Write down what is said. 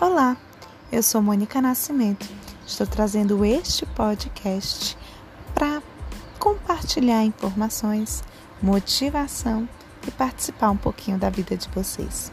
Olá, eu sou Mônica Nascimento. Estou trazendo este podcast para compartilhar informações, motivação e participar um pouquinho da vida de vocês.